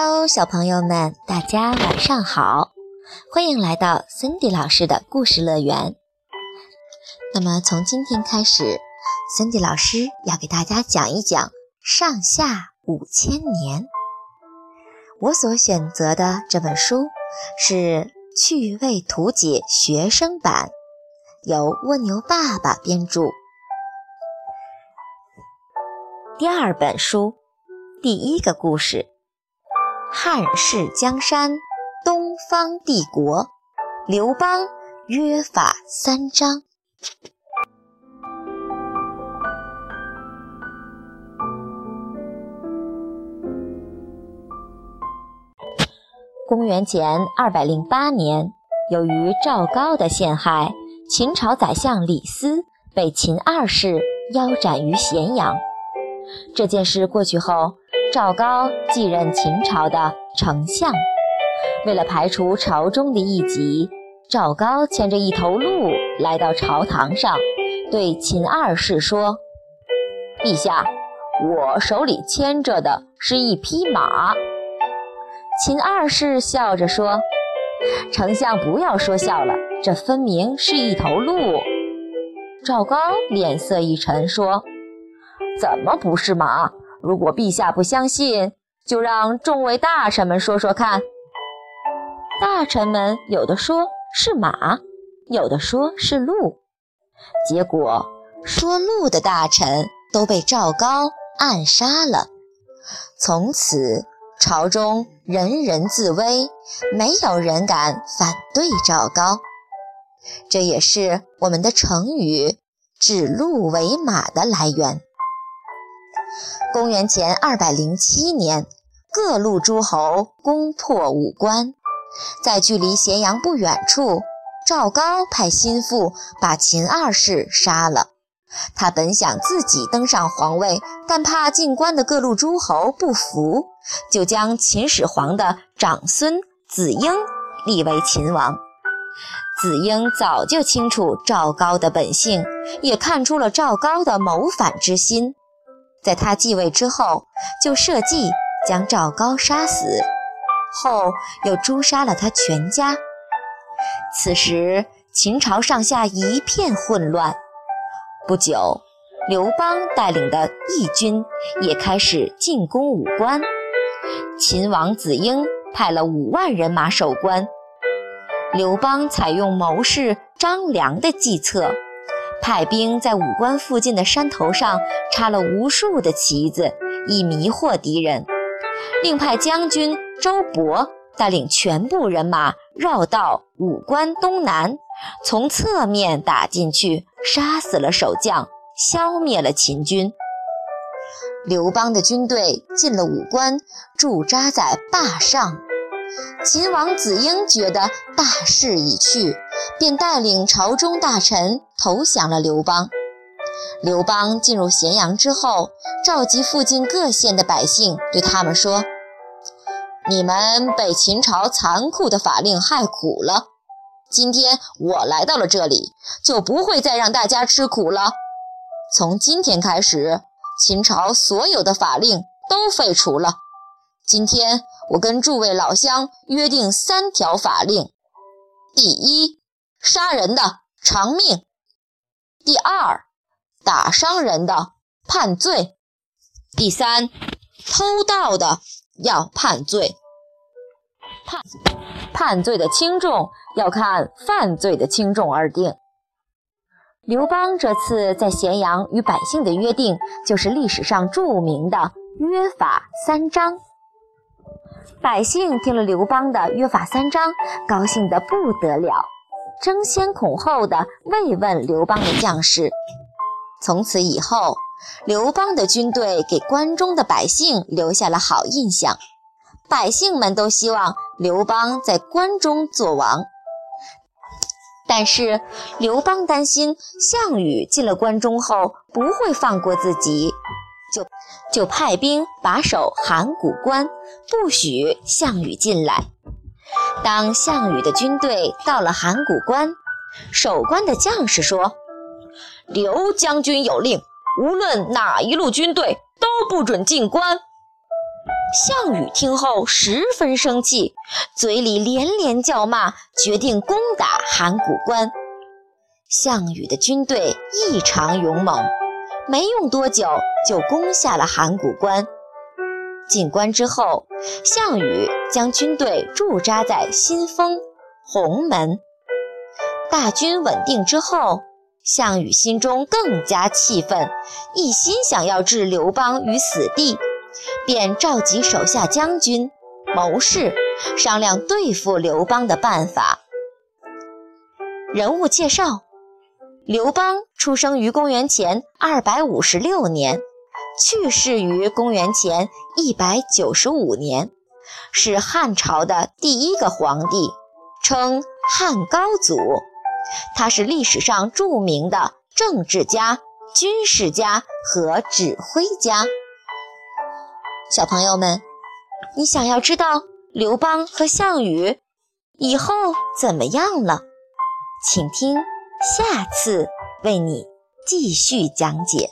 Hello，小朋友们，大家晚上好，欢迎来到 Cindy 老师的故事乐园。那么从今天开始，Cindy 老师要给大家讲一讲上下五千年。我所选择的这本书是趣味图解学生版，由蜗牛爸爸编著。第二本书，第一个故事：汉室江山，东方帝国，刘邦约法三章。公元前二百零八年，由于赵高的陷害，秦朝宰相李斯被秦二世腰斩于咸阳。这件事过去后，赵高继任秦朝的丞相。为了排除朝中的异己，赵高牵着一头鹿来到朝堂上，对秦二世说：“陛下，我手里牵着的是一匹马。”秦二世笑着说：“丞相不要说笑了，这分明是一头鹿。”赵高脸色一沉，说。怎么不是马？如果陛下不相信，就让众位大臣们说说看。大臣们有的说是马，有的说是鹿。结果说鹿的大臣都被赵高暗杀了。从此朝中人人自危，没有人敢反对赵高。这也是我们的成语“指鹿为马”的来源。公元前二百零七年，各路诸侯攻破武关，在距离咸阳不远处，赵高派心腹把秦二世杀了。他本想自己登上皇位，但怕进关的各路诸侯不服，就将秦始皇的长孙子婴立为秦王。子婴早就清楚赵高的本性，也看出了赵高的谋反之心。在他继位之后，就设计将赵高杀死，后又诛杀了他全家。此时秦朝上下一片混乱。不久，刘邦带领的义军也开始进攻武关。秦王子婴派了五万人马守关。刘邦采用谋士张良的计策。派兵在武关附近的山头上插了无数的旗子，以迷惑敌人。另派将军周勃带领全部人马绕道武关东南，从侧面打进去，杀死了守将，消灭了秦军。刘邦的军队进了武关，驻扎在坝上。秦王子婴觉得大势已去，便带领朝中大臣投降了刘邦。刘邦进入咸阳之后，召集附近各县的百姓，对他们说：“你们被秦朝残酷的法令害苦了，今天我来到了这里，就不会再让大家吃苦了。从今天开始，秦朝所有的法令都废除了。今天。”我跟诸位老乡约定三条法令：第一，杀人的偿命；第二，打伤人的判罪；第三，偷盗的要判罪。判判罪的轻重要看犯罪的轻重而定。刘邦这次在咸阳与百姓的约定，就是历史上著名的约法三章。百姓听了刘邦的约法三章，高兴得不得了，争先恐后的慰问刘邦的将士。从此以后，刘邦的军队给关中的百姓留下了好印象，百姓们都希望刘邦在关中做王。但是刘邦担心项羽进了关中后不会放过自己。就就派兵把守函谷关，不许项羽进来。当项羽的军队到了函谷关，守关的将士说：“刘将军有令，无论哪一路军队都不准进关。”项羽听后十分生气，嘴里连连叫骂，决定攻打函谷关。项羽的军队异常勇猛，没用多久就攻下了函谷关。进关之后，项羽将军队驻扎在新丰、鸿门。大军稳定之后，项羽心中更加气愤，一心想要置刘邦于死地。便召集手下将军、谋士商量对付刘邦的办法。人物介绍：刘邦出生于公元前二百五十六年，去世于公元前一百九十五年，是汉朝的第一个皇帝，称汉高祖。他是历史上著名的政治家、军事家和指挥家。小朋友们，你想要知道刘邦和项羽以后怎么样了？请听下次为你继续讲解。